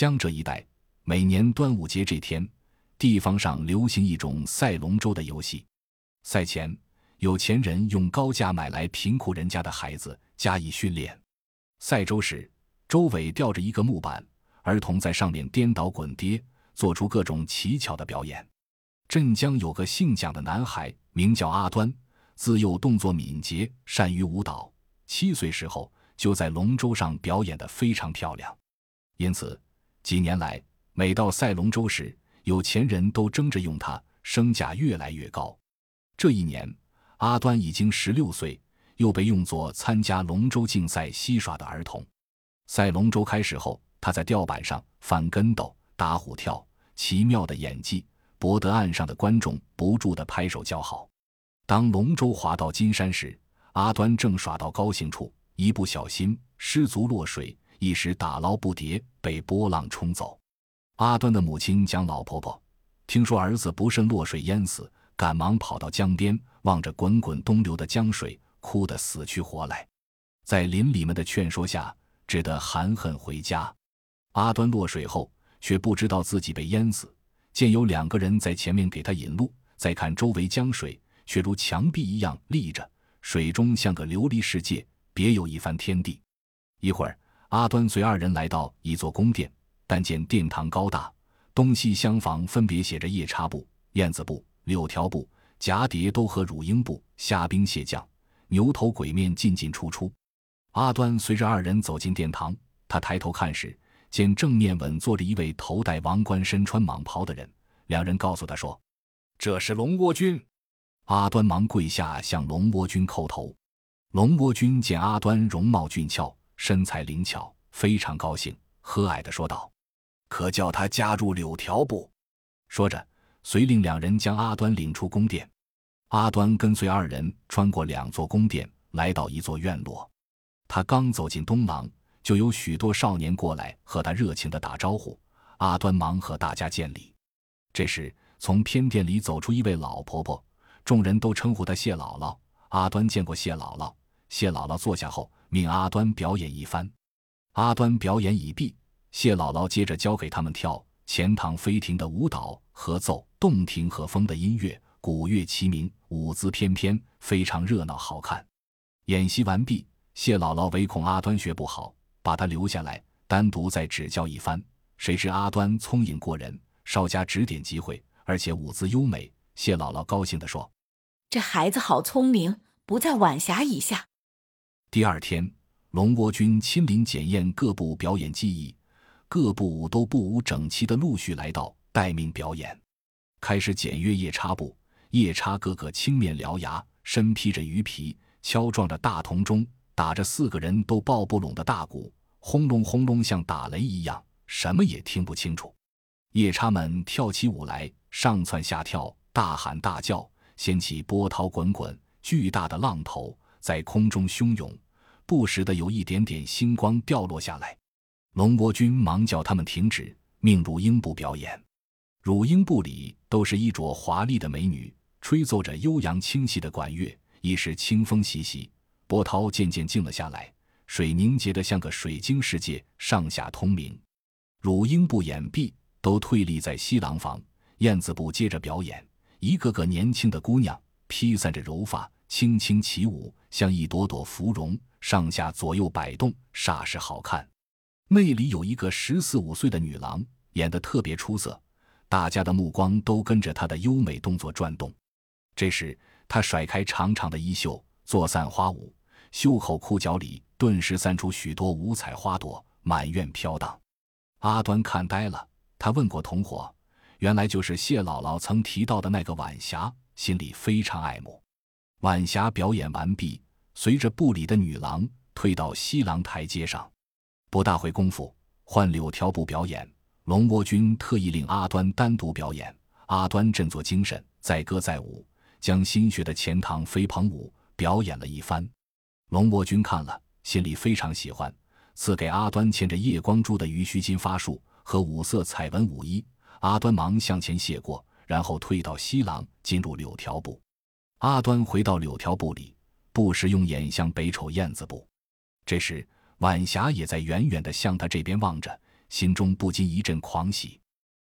江浙一带每年端午节这天，地方上流行一种赛龙舟的游戏。赛前，有钱人用高价买来贫苦人家的孩子加以训练。赛舟时，周围吊着一个木板，儿童在上面颠倒滚跌，做出各种奇巧的表演。镇江有个姓蒋的男孩，名叫阿端，自幼动作敏捷，善于舞蹈。七岁时候就在龙舟上表演得非常漂亮，因此几年来每到赛龙舟时，有钱人都争着用它，身价越来越高。这一年，阿端已经十六岁，又被用作参加龙舟竞赛戏耍的儿童。赛龙舟开始后，他在吊板上翻跟斗、打虎跳，奇妙的演技博得岸上的观众不住的拍手叫好。当龙舟划到金山时，阿端正耍到高兴处，一不小心失足落水，一时打捞不迭，被波浪冲走。阿端的母亲讲老婆婆听说儿子不慎落水淹死，赶忙跑到江边，望着滚滚东流的江水，哭得死去活来。在邻里们的劝说下，只得含恨回家。阿端落水后，却不知道自己被淹死，见有两个人在前面给他引路，再看周围江水，却如墙壁一样立着。水中像个琉璃世界，别有一番天地。一会儿，阿端随二人来到一座宫殿，但见殿堂高大，东西厢房分别写着夜叉部、燕子部、柳条部，蛱蝶都和乳鹰部，虾兵蟹将、牛头鬼面进进出出。阿端随着二人走进殿堂，他抬头看时，见正面稳坐着一位头戴王冠、身穿蟒袍的人。两人告诉他说：“这是龙窝君。”阿端忙跪下向龙窝君叩头，龙窝君见阿端容貌俊俏，身材灵巧，非常高兴，和蔼地说道：“可叫他加入柳条部。”说着，遂令两人将阿端领出宫殿。阿端跟随二人穿过两座宫殿，来到一座院落。他刚走进东廊，就有许多少年过来和他热情地打招呼。阿端忙和大家见礼。这时，从偏殿里走出一位老婆婆。众人都称呼她谢姥姥。阿端见过谢姥姥，谢姥姥坐下后，命阿端表演一番。阿端表演已毕，谢姥姥接着教给他们跳钱塘飞亭的舞蹈和奏洞庭和风的音乐，鼓乐齐鸣，舞姿翩翩，非常热闹好看。演习完毕，谢姥姥唯恐阿端学不好，把他留下来单独再指教一番。谁知阿端聪颖过人，稍加指点即会，而且舞姿优美。谢姥姥高兴地说：“这孩子好聪明，不在晚霞以下。”第二天，龙窝君亲临检验各部表演技艺，各部都不无整齐的陆续来到待命表演。开始检阅夜叉部，夜叉个个青面獠牙，身披着鱼皮，敲撞着大铜钟，打着四个人都抱不拢的大鼓，轰隆轰隆像打雷一样，什么也听不清楚。夜叉们跳起舞来，上蹿下跳。大喊大叫，掀起波涛滚滚，巨大的浪头在空中汹涌，不时的有一点点星光掉落下来。龙国君忙叫他们停止，命乳鹰部表演。乳鹰部里都是衣着华丽的美女，吹奏着悠扬清晰的管乐，一时清风习习，波涛渐渐静了下来，水凝结的像个水晶世界，上下通明。乳鹰部演毕，都退立在西廊房。燕子部接着表演。一个个年轻的姑娘披散着柔发，轻轻起舞，像一朵朵芙蓉，上下左右摆动，煞是好看。那里有一个十四五岁的女郎，演得特别出色，大家的目光都跟着她的优美动作转动。这时，她甩开长长的衣袖，做散花舞，袖口裤脚里顿时散出许多五彩花朵，满院飘荡。阿端看呆了，他问过同伙。原来就是谢姥姥曾提到的那个晚霞，心里非常爱慕。晚霞表演完毕，随着部里的女郎退到西廊台阶上，不大会功夫，换柳条部表演。龙窝君特意令阿端单独表演，阿端振作精神，载歌载舞，将新学的钱塘飞蓬舞表演了一番。龙窝君看了，心里非常喜欢，赐给阿端嵌着夜光珠的鱼须金发束和五色彩纹舞衣。阿端忙向前谢过，然后退到西廊，进入柳条部。阿端回到柳条布里，不时用眼向北瞅燕子部。这时，晚霞也在远远的向他这边望着，心中不禁一阵狂喜。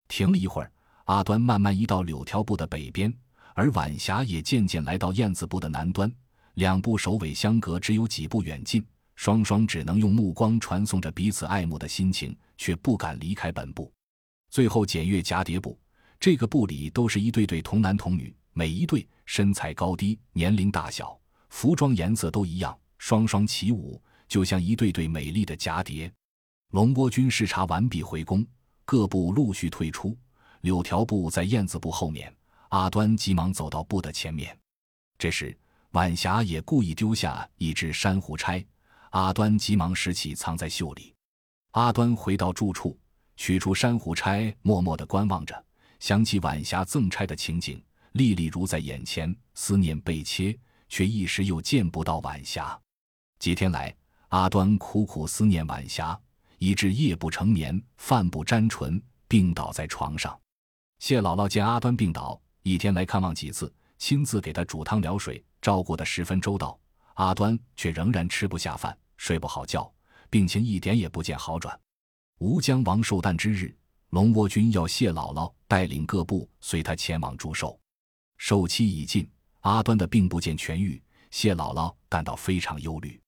停了一会儿，阿端慢慢移到柳条布的北边，而晚霞也渐渐来到燕子部的南端。两部首尾相隔只有几步远近，双双只能用目光传送着彼此爱慕的心情，却不敢离开本部。最后检阅蛱蝶部，这个部里都是一对对童男童女，每一对身材高低、年龄大小、服装颜色都一样，双双起舞，就像一对对美丽的蛱蝶。龙波军视察完毕回宫，各部陆续退出。柳条部在燕子部后面，阿端急忙走到部的前面。这时，晚霞也故意丢下一只珊瑚钗，阿端急忙拾起藏在袖里。阿端回到住处，取出珊瑚钗，默默地观望着。想起晚霞赠钗的情景，历历如在眼前，思念被切，却一时又见不到晚霞。几天来，阿端苦苦思念晚霞，以致夜不成眠，饭不沾唇，病倒在床上。谢姥姥见阿端病倒，一天来看望几次，亲自给他煮汤疗水。照顾得十分周到，阿端却仍然吃不下饭，睡不好觉，病情一点也不见好转。吴江王寿诞之日，龙窝军要谢姥姥带领各部随他前往祝寿。寿期已尽，阿端的病不见痊愈，谢姥姥感到非常忧虑。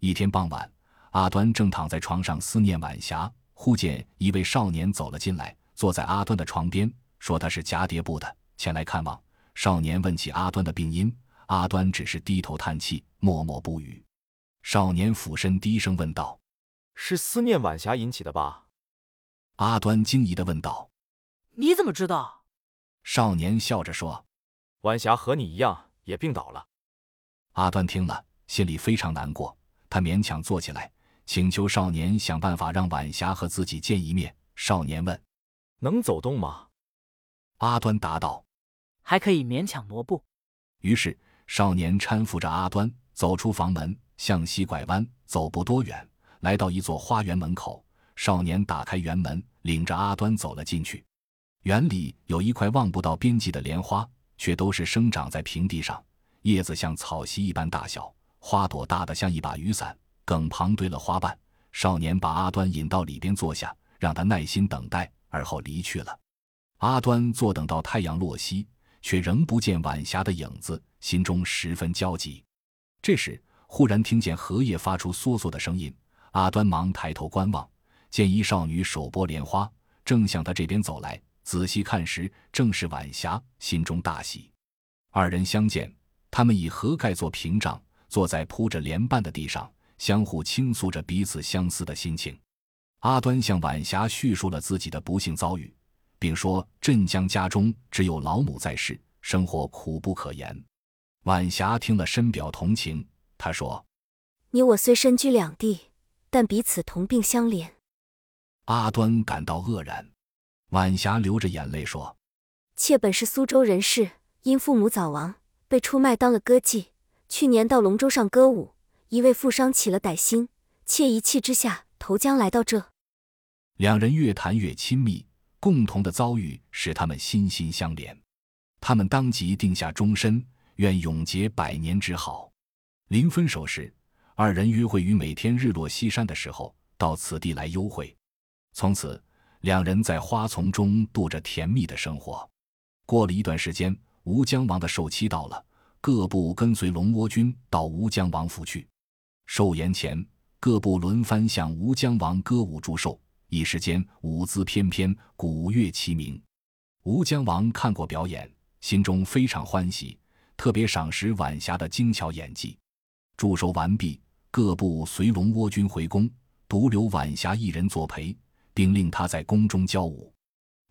一天傍晚，阿端正躺在床上思念晚霞，忽见一位少年走了进来，坐在阿端的床边，说他是蛱蝶部的，前来看望。少年问起阿端的病因。阿端只是低头叹气，默默不语。少年俯身低声问道：“是思念晚霞引起的吧？”阿端惊疑的问道：“你怎么知道？”少年笑着说：“晚霞和你一样也病倒了。”阿端听了，心里非常难过。他勉强坐起来，请求少年想办法让晚霞和自己见一面。少年问：“能走动吗？”阿端答道：“还可以勉强挪步。”于是。少年搀扶着阿端走出房门，向西拐弯，走不多远，来到一座花园门口。少年打开园门，领着阿端走了进去。园里有一块望不到边际的莲花，却都是生长在平地上，叶子像草席一般大小，花朵大得像一把雨伞。梗旁堆了花瓣。少年把阿端引到里边坐下，让他耐心等待，而后离去了。阿端坐等到太阳落西，却仍不见晚霞的影子。心中十分焦急，这时忽然听见荷叶发出簌簌的声音。阿端忙抬头观望，见一少女手拨莲花，正向他这边走来。仔细看时，正是晚霞，心中大喜。二人相见，他们以盒盖做屏障，坐在铺着莲瓣的地上，相互倾诉着彼此相思的心情。阿端向晚霞叙述了自己的不幸遭遇，并说：“镇江家中只有老母在世，生活苦不可言。”晚霞听了，深表同情。她说：“你我虽身居两地，但彼此同病相怜。”阿端感到愕然。晚霞流着眼泪说：“妾本是苏州人士，因父母早亡，被出卖当了歌妓。去年到龙舟上歌舞，一位富商起了歹心，妾一气之下投江来到这。”两人越谈越亲密，共同的遭遇使他们心心相连。他们当即定下终身。愿永结百年之好。临分手时，二人约会于每天日落西山的时候到此地来幽会。从此，两人在花丛中度着甜蜜的生活。过了一段时间，吴江王的寿期到了，各部跟随龙窝军到吴江王府去。寿筵前，各部轮番向吴江王歌舞祝寿，一时间舞姿翩翩，鼓乐齐鸣。吴江王看过表演，心中非常欢喜。特别赏识晚霞的精巧演技。祝寿完毕，各部随龙窝军回宫，独留晚霞一人作陪，并令他在宫中教舞。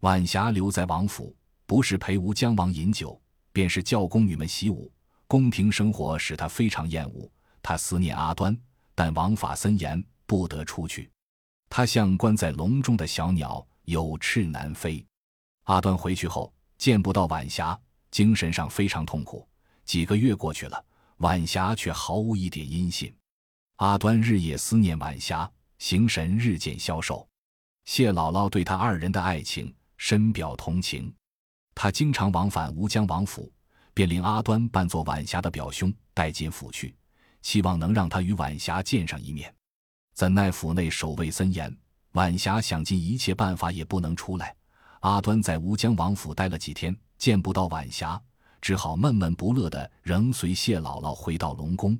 晚霞留在王府，不是陪吴江王饮酒，便是教宫女们习武。宫廷生活使他非常厌恶，他思念阿端，但王法森严，不得出去。他像关在笼中的小鸟，有翅难飞。阿端回去后，见不到晚霞，精神上非常痛苦。几个月过去了，晚霞却毫无一点音信。阿端日夜思念晚霞，形神日渐消瘦。谢姥姥对他二人的爱情深表同情，他经常往返吴江王府，便令阿端扮作晚霞的表兄带进府去，希望能让他与晚霞见上一面。怎奈府内守卫森严，晚霞想尽一切办法也不能出来。阿端在吴江王府待了几天，见不到晚霞，只好闷闷不乐的仍随谢姥姥回到龙宫。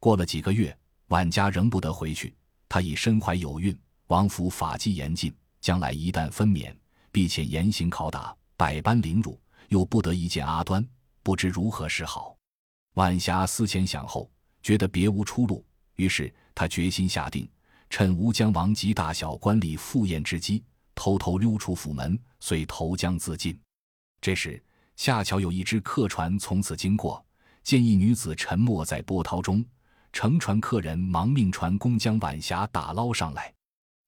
过了几个月，晚家仍不得回去，他已身怀有孕，王府法纪严禁，将来一旦分娩，必且严刑拷打，百般凌辱，又不得一见阿端，不知如何是好。晚霞思前想后，觉得别无出路，于是他决心下定，趁吴江王及大小官吏赴宴之机。偷偷溜出府门，遂投江自尽。这时，恰巧有一只客船从此经过，见一女子沉没在波涛中，乘船客人忙命船工将晚霞打捞上来。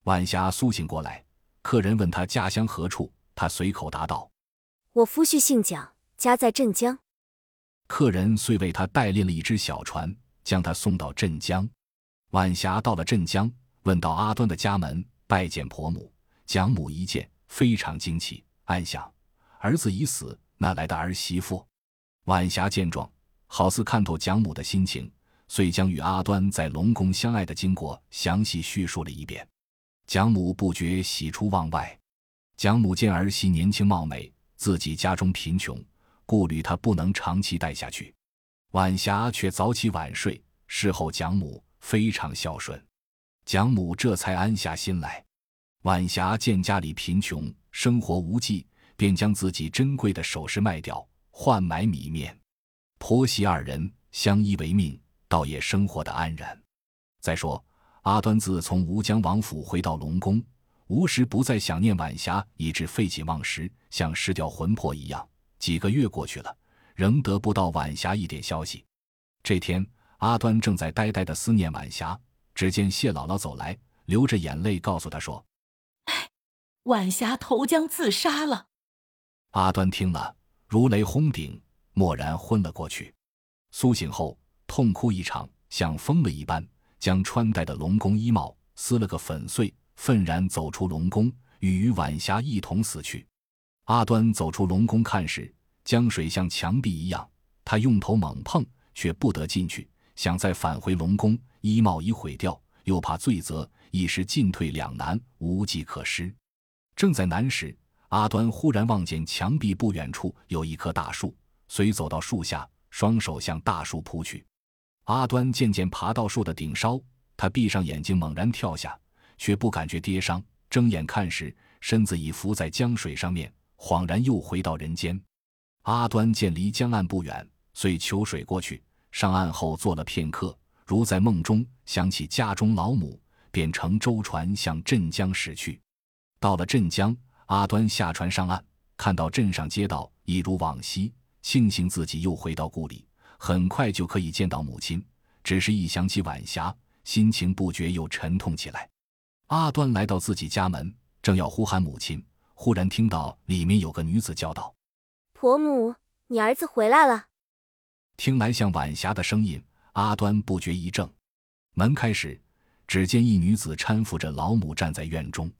晚霞苏醒过来，客人问他家乡何处，他随口答道：“我夫婿姓蒋，家在镇江。”客人遂为他代练了一只小船，将他送到镇江。晚霞到了镇江，问到阿端的家门，拜见婆母。蒋母一见，非常惊奇，暗想：儿子已死，哪来的儿媳妇？晚霞见状，好似看透蒋母的心情，遂将与阿端在龙宫相爱的经过详细叙述了一遍。蒋母不觉喜出望外。蒋母见儿媳年轻貌美，自己家中贫穷，顾虑她不能长期待下去。晚霞却早起晚睡，侍候蒋母，非常孝顺。蒋母这才安下心来。晚霞见家里贫穷，生活无计，便将自己珍贵的首饰卖掉，换买米面。婆媳二人相依为命，倒也生活的安然。再说阿端自从吴江王府回到龙宫，无时不在想念晚霞，以致废寝忘食，像失掉魂魄一样。几个月过去了，仍得不到晚霞一点消息。这天，阿端正在呆呆的思念晚霞，只见谢姥姥走来，流着眼泪告诉他说。晚霞投江自杀了。阿端听了，如雷轰顶，蓦然昏了过去。苏醒后，痛哭一场，像疯了一般，将穿戴的龙宫衣帽撕了个粉碎，愤然走出龙宫，与与晚霞一同死去。阿端走出龙宫看时，江水像墙壁一样，他用头猛碰，却不得进去。想再返回龙宫，衣帽已毁掉，又怕罪责，一时进退两难，无计可施。正在难时，阿端忽然望见墙壁不远处有一棵大树，遂走到树下，双手向大树扑去。阿端渐渐爬到树的顶梢，他闭上眼睛，猛然跳下，却不感觉跌伤。睁眼看时，身子已浮在江水上面，恍然又回到人间。阿端见离江岸不远，遂求水过去。上岸后坐了片刻，如在梦中，想起家中老母，便乘舟船向镇江驶去。到了镇江，阿端下船上岸，看到镇上街道一如往昔，庆幸自己又回到故里，很快就可以见到母亲。只是一想起晚霞，心情不觉又沉痛起来。阿端来到自己家门，正要呼喊母亲，忽然听到里面有个女子叫道：“婆母，你儿子回来了。”听来像晚霞的声音，阿端不觉一怔。门开时，只见一女子搀扶着老母站在院中。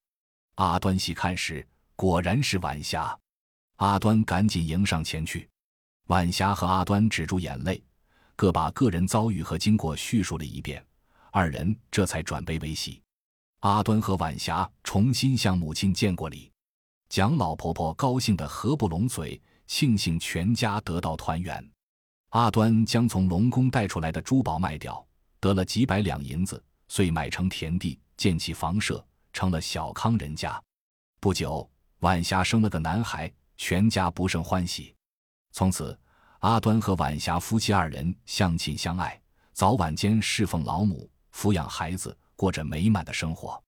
阿端细看时，果然是晚霞。阿端赶紧迎上前去。晚霞和阿端止住眼泪，各把个人遭遇和经过叙述了一遍，二人这才转悲为喜。阿端和晚霞重新向母亲见过礼，蒋老婆婆高兴得合不拢嘴，庆幸全家得到团圆。阿端将从龙宫带出来的珠宝卖掉，得了几百两银子，遂买成田地，建起房舍。成了小康人家。不久，晚霞生了个男孩，全家不胜欢喜。从此，阿端和晚霞夫妻二人相亲相爱，早晚间侍奉老母，抚养孩子，过着美满的生活。